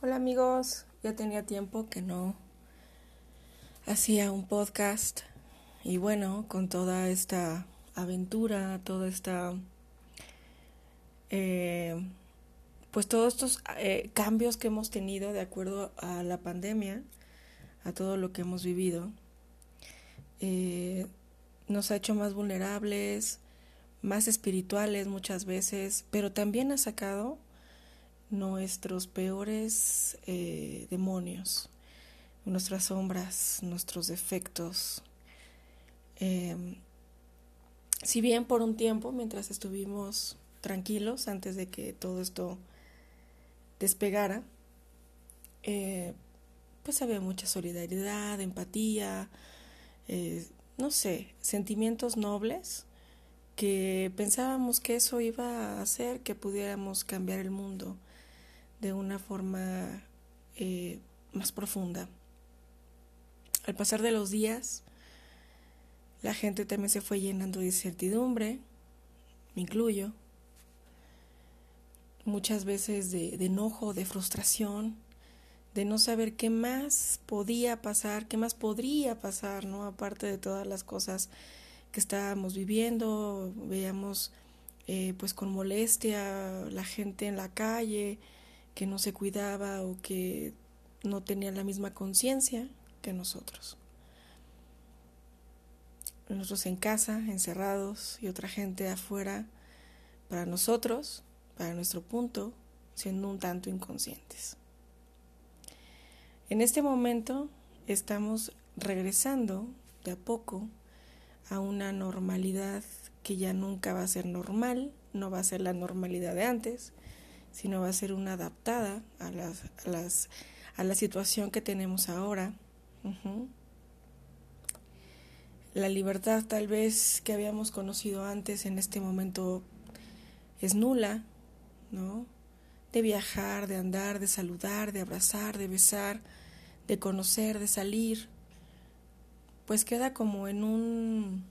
Hola amigos, ya tenía tiempo que no hacía un podcast y bueno, con toda esta aventura, toda esta, eh, pues todos estos eh, cambios que hemos tenido de acuerdo a la pandemia, a todo lo que hemos vivido, eh, nos ha hecho más vulnerables, más espirituales muchas veces, pero también ha sacado nuestros peores eh, demonios, nuestras sombras, nuestros defectos. Em, si bien por un tiempo, mientras estuvimos tranquilos, antes de que todo esto despegara, eh, pues había mucha solidaridad, empatía, eh, no sé, sentimientos nobles que pensábamos que eso iba a hacer que pudiéramos cambiar el mundo de una forma eh, más profunda. Al pasar de los días, la gente también se fue llenando de incertidumbre, me incluyo, muchas veces de, enojo, de frustración, de no saber qué más podía pasar, qué más podría pasar, ¿no? Aparte de todas las cosas que estábamos viviendo, veíamos eh, pues con molestia la gente en la calle, que no se cuidaba o que no tenía la misma conciencia que nosotros. Nosotros en casa, encerrados, y otra gente afuera, para nosotros, para nuestro punto, siendo un tanto inconscientes. En este momento estamos regresando de a poco a una normalidad que ya nunca va a ser normal, no va a ser la normalidad de antes, sino va a ser una adaptada a, las, a, las, a la situación que tenemos ahora. La libertad tal vez que habíamos conocido antes en este momento es nula, ¿no? De viajar, de andar, de saludar, de abrazar, de besar, de conocer, de salir, pues queda como en un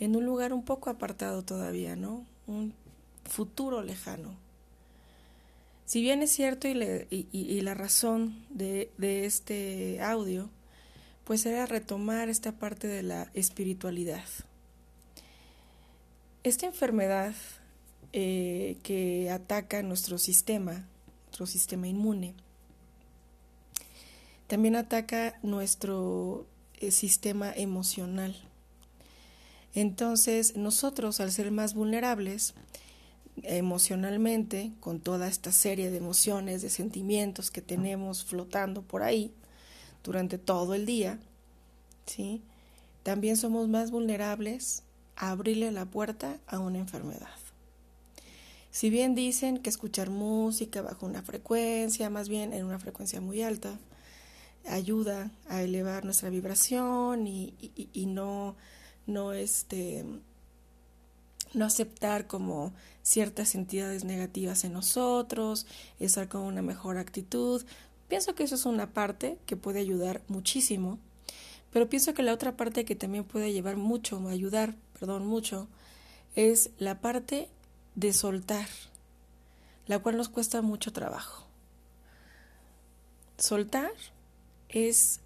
en un lugar un poco apartado todavía, ¿no? Un futuro lejano. Si bien es cierto y, la razón de, de, este audio, pues era retomar esta parte de la espiritualidad. Esta enfermedad eh, que ataca nuestro sistema, nuestro sistema inmune, también ataca nuestro eh, sistema emocional. Entonces, nosotros, al ser más vulnerables, emocionalmente, con toda esta serie de emociones, de sentimientos que tenemos flotando por ahí durante todo el día, ¿sí? También somos más vulnerables a abrirle la puerta a una enfermedad. Si bien dicen que escuchar música bajo una frecuencia, más bien en una frecuencia muy alta, ayuda a elevar nuestra vibración y, no, no este, no aceptar como ciertas entidades negativas en nosotros, estar con una mejor actitud. Pienso que eso es una parte que puede ayudar muchísimo, pero pienso que la otra parte que también puede llevar mucho, ayudar, perdón, mucho, es la parte de soltar, la cual nos cuesta mucho trabajo. Soltar es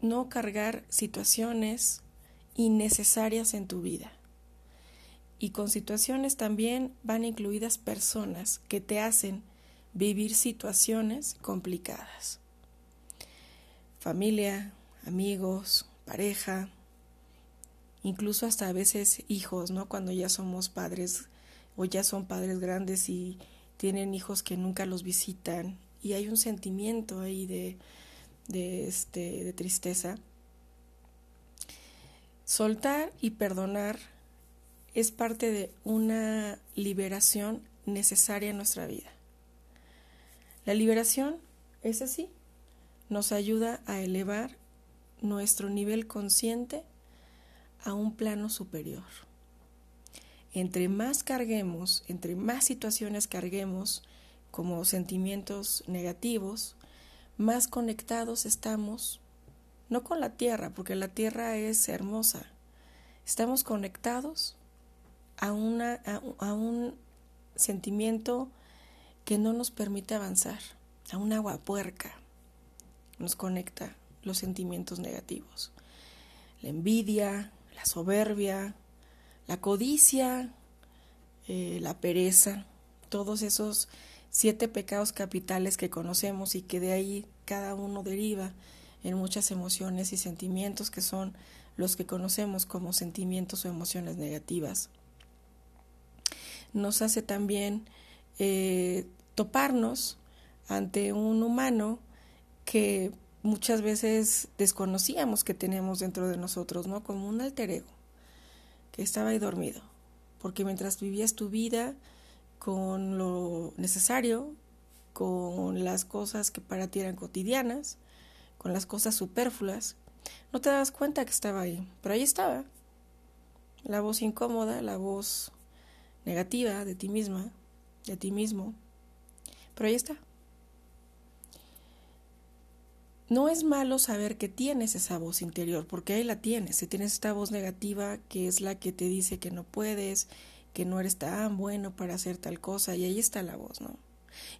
no cargar situaciones innecesarias en tu vida. Y con situaciones también van incluidas personas que te hacen vivir situaciones complicadas. Familia, amigos, pareja, incluso hasta a veces hijos, ¿no? Cuando ya somos padres o ya son padres grandes y tienen hijos que nunca los visitan y hay un sentimiento ahí de, de, este, de tristeza. Soltar y perdonar es parte de una liberación necesaria en nuestra vida. La liberación es así, nos ayuda a elevar nuestro nivel consciente a un plano superior. Entre más carguemos, entre más situaciones carguemos como sentimientos negativos, más conectados estamos, no con la tierra, porque la tierra es hermosa, estamos conectados a, una, a, un sentimiento que no nos permite avanzar, a un agua puerca. Nos conecta los sentimientos negativos. La envidia, la soberbia, la codicia, eh, la pereza, todos esos siete pecados capitales que conocemos y que de ahí cada uno deriva en muchas emociones y sentimientos que son los que conocemos como sentimientos o emociones negativas. Nos hace también eh, toparnos ante un humano que muchas veces desconocíamos que tenemos dentro de nosotros, ¿no? Como un alter ego que estaba ahí dormido, porque mientras vivías tu vida con lo necesario, con las cosas que para ti eran cotidianas, con las cosas superfluas, no te das cuenta que estaba ahí, pero ahí estaba. La voz incómoda, la voz negativa de ti misma, de ti mismo, pero ahí está. No es malo saber que tienes esa voz interior, porque ahí la tienes. Si tienes esta voz negativa que es la que te dice que no puedes, que no eres tan bueno para hacer tal cosa, y ahí está la voz, ¿no?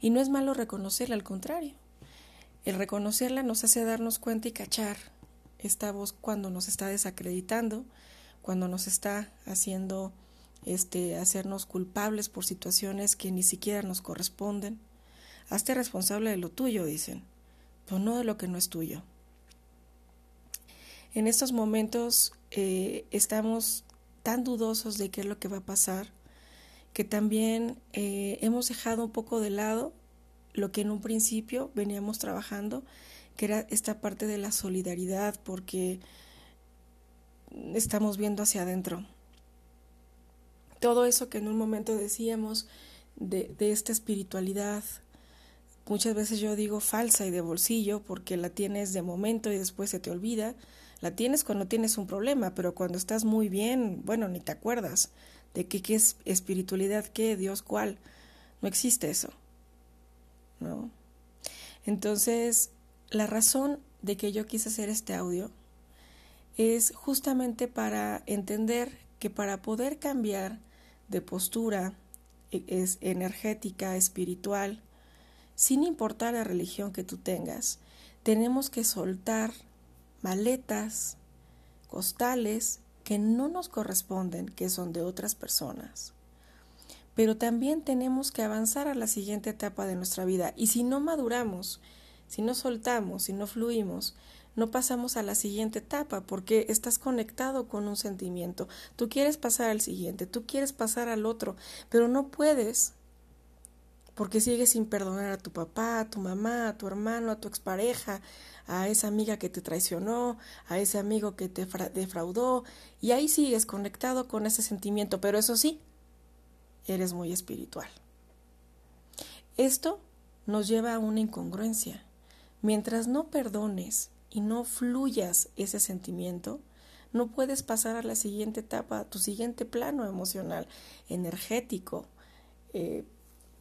Y no es malo reconocerla, al contrario. El reconocerla nos hace darnos cuenta y cachar esta voz cuando nos está desacreditando, cuando nos está haciendo este hacernos culpables por situaciones que ni siquiera nos corresponden. Hazte responsable de lo tuyo, dicen pero no de lo que no es tuyo. En estos momentos eh, estamos tan dudosos de qué es lo que va a pasar que también eh, hemos dejado un poco de lado lo que en un principio veníamos trabajando, que era esta parte de la solidaridad, porque estamos viendo hacia adentro. Todo eso que en un momento decíamos de, de esta espiritualidad, Muchas veces yo digo falsa y de bolsillo porque la tienes de momento y después se te olvida. La tienes cuando tienes un problema, pero cuando estás muy bien, bueno, ni te acuerdas de qué, qué es espiritualidad, qué, Dios, cuál. No existe eso. ¿No? Entonces, la razón de que yo quise hacer este audio es justamente para entender que para poder cambiar de postura e, es energética, espiritual, sin importar la religión que tú tengas, tenemos que soltar maletas, costales que no nos corresponden, que son de otras personas. Pero también tenemos que avanzar a la siguiente etapa de nuestra vida. Y si no maduramos, si no soltamos, si no fluimos, no pasamos a la siguiente etapa porque estás conectado con un sentimiento. Tú quieres pasar al siguiente, tú quieres pasar al otro, pero no puedes porque sigues sin perdonar a tu papá, a tu mamá, a tu hermano, a tu expareja, a esa amiga que te traicionó, a ese amigo que te defraudó, y ahí sigues conectado con ese sentimiento, pero eso sí, eres muy espiritual. Esto nos lleva a una incongruencia. Mientras no perdones y no fluyas ese sentimiento, no puedes pasar a la siguiente etapa, a tu siguiente plano emocional, energético, eh,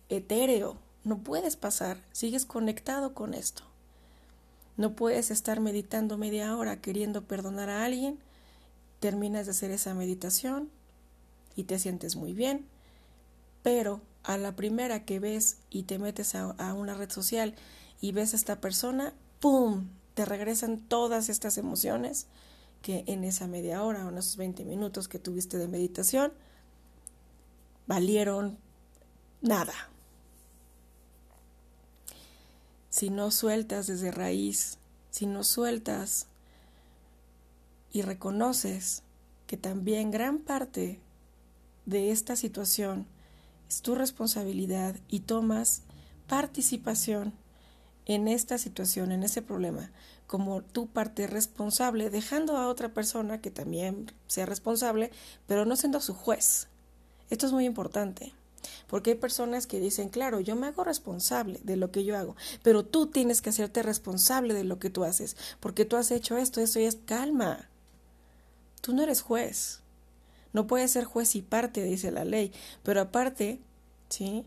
etéreo. No puedes pasar, sigues conectado con esto. No puedes estar meditando media hora queriendo perdonar a alguien, terminas de hacer esa meditación y te sientes muy bien, pero a la primera que ves y te metes a, a una red social y ves a esta persona, ¡pum! Te regresan todas estas emociones que en esa media hora o en esos 20 minutos que tuviste de meditación valieron nada. Si no sueltas desde raíz, si no sueltas y reconoces que también gran parte de esta situación es tu responsabilidad y tomas participación en esta situación, en ese problema, como tu parte responsable, dejando a otra persona que también sea responsable, pero no siendo su juez. Esto es muy importante. Porque hay personas que dicen, claro, yo me hago responsable de lo que yo hago, pero tú tienes que hacerte responsable de lo que tú haces, porque tú has hecho esto, esto y es calma. Tú no eres juez. No puedes ser juez y parte, dice la ley, pero aparte, ¿sí?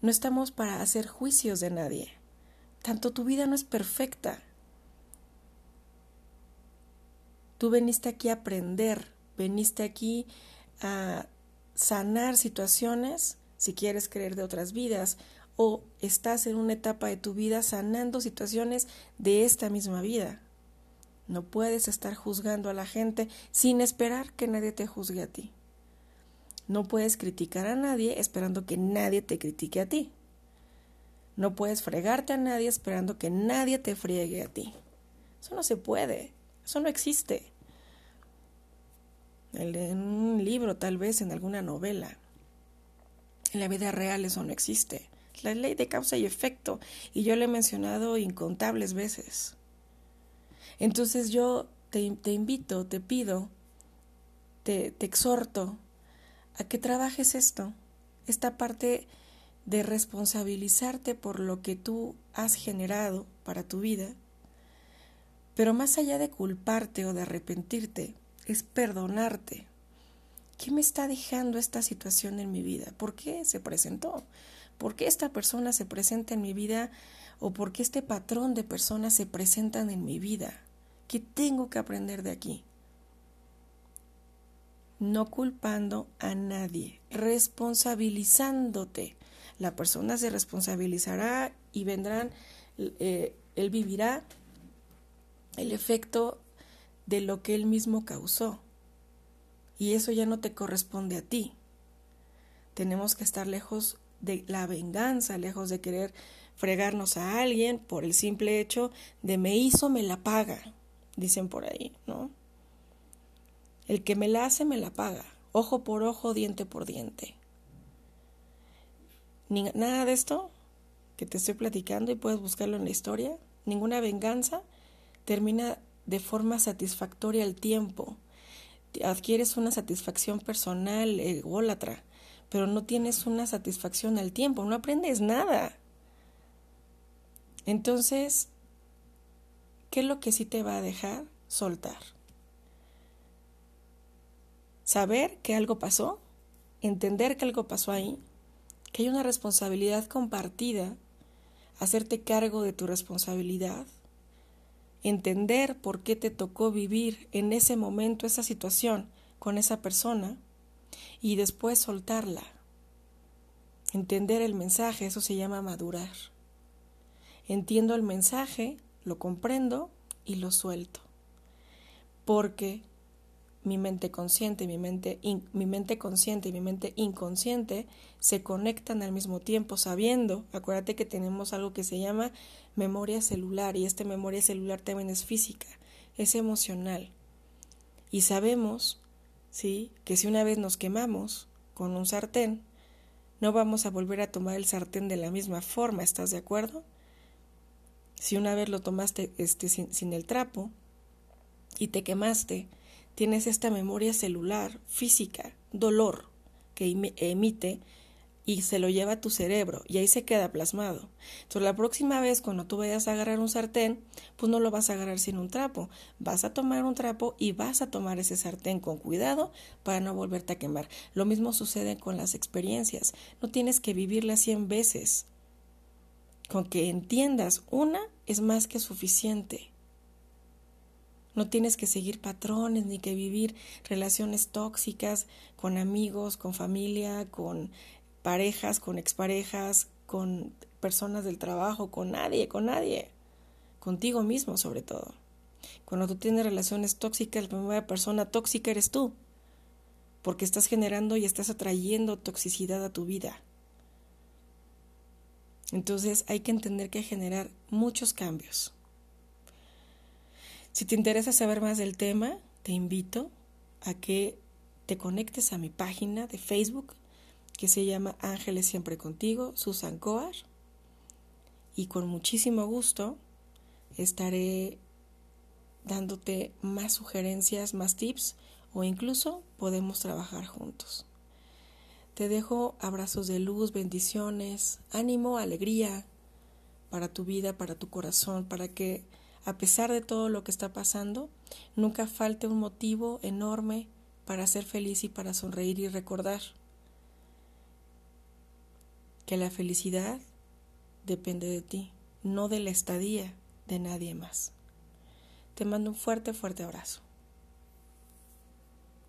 No estamos para hacer juicios de nadie. Tanto tu vida no es perfecta. Tú veniste aquí a aprender, veniste aquí a sanar situaciones si quieres creer de otras vidas o estás en una etapa de tu vida sanando situaciones de esta misma vida. No puedes estar juzgando a la gente sin esperar que nadie te juzgue a ti. No puedes criticar a nadie esperando que nadie te critique a ti. No puedes fregarte a nadie esperando que nadie te friegue a ti. Eso no se puede. Eso no existe. En un libro, tal vez, en alguna novela. En la vida real eso no existe. La ley de causa y efecto. Y yo lo he mencionado incontables veces. Entonces yo te, invito, te pido, te, te exhorto a que trabajes esto, esta parte de responsabilizarte por lo que tú has generado para tu vida. Pero más allá de culparte o de arrepentirte, es perdonarte. ¿Qué me está dejando esta situación en mi vida? ¿Por qué se presentó? ¿Por qué esta persona se presenta en mi vida? ¿O por qué este patrón de personas se presentan en mi vida? ¿Qué tengo que aprender de aquí? No culpando a nadie, responsabilizándote la persona se responsabilizará y vendrán, eh, él vivirá el efecto de lo que él mismo causó. Y eso ya no te corresponde a ti. Tenemos que estar lejos de la venganza, lejos de querer fregarnos a alguien por el simple hecho de me hizo, me la paga, dicen por ahí, ¿no? El que me la hace, me la paga, ojo por ojo, diente por diente nada de esto que te estoy platicando y puedes buscarlo en la historia, ninguna venganza termina de forma satisfactoria el tiempo. Adquieres una satisfacción personal, ególatra, pero no tienes una satisfacción al tiempo, no aprendes nada. Entonces, ¿qué es lo que sí te va a dejar soltar? Saber que algo pasó, entender que algo pasó ahí, que hay una responsabilidad compartida, hacerte cargo de tu responsabilidad, entender por qué te tocó vivir en ese momento esa situación con esa persona y después soltarla. Entender el mensaje, eso se llama madurar. Entiendo el mensaje, lo comprendo y lo suelto. Porque mi mente consciente, mi mente, mi mente consciente y mi mente inconsciente se conectan al mismo tiempo, sabiendo, acuérdate que tenemos algo que se llama memoria celular y esta memoria celular también es física, es emocional. Y sabemos, ¿sí?, que si una vez nos quemamos con un sartén, no vamos a volver a tomar el sartén de la misma forma, ¿estás de acuerdo? Si una vez lo tomaste este, sin, sin el trapo y te quemaste, tienes esta memoria celular, física, dolor, que emite y se lo lleva a tu cerebro y ahí se queda plasmado. Entonces la próxima vez cuando tú vayas a agarrar un sartén, pues no lo vas a agarrar sin un trapo. Vas a tomar un trapo y vas a tomar ese sartén con cuidado para no volverte a quemar. Lo mismo sucede con las experiencias. No tienes que vivirlas cien veces. Con que entiendas una es más que suficiente. No tienes que seguir patrones ni que vivir relaciones tóxicas con amigos, con familia, con parejas, con exparejas, con personas del trabajo, con nadie, con nadie. Contigo mismo sobre todo. Cuando tú tienes relaciones tóxicas, la primera persona tóxica eres tú. Porque estás generando y estás atrayendo toxicidad a tu vida. Entonces hay que entender que generar muchos cambios. Si te interesa saber más del tema, te invito a que te conectes a mi página de Facebook que se llama Ángeles Siempre Contigo, Susan Coar. Y con muchísimo gusto estaré dándote más sugerencias, más tips o incluso podemos trabajar juntos. Te dejo abrazos de luz, bendiciones, ánimo, alegría para tu vida, para tu corazón, para que a pesar de todo lo que está pasando, nunca falte un motivo enorme para ser feliz y para sonreír y recordar que la felicidad depende de ti, no de la estadía de nadie más. Te mando un fuerte, fuerte abrazo.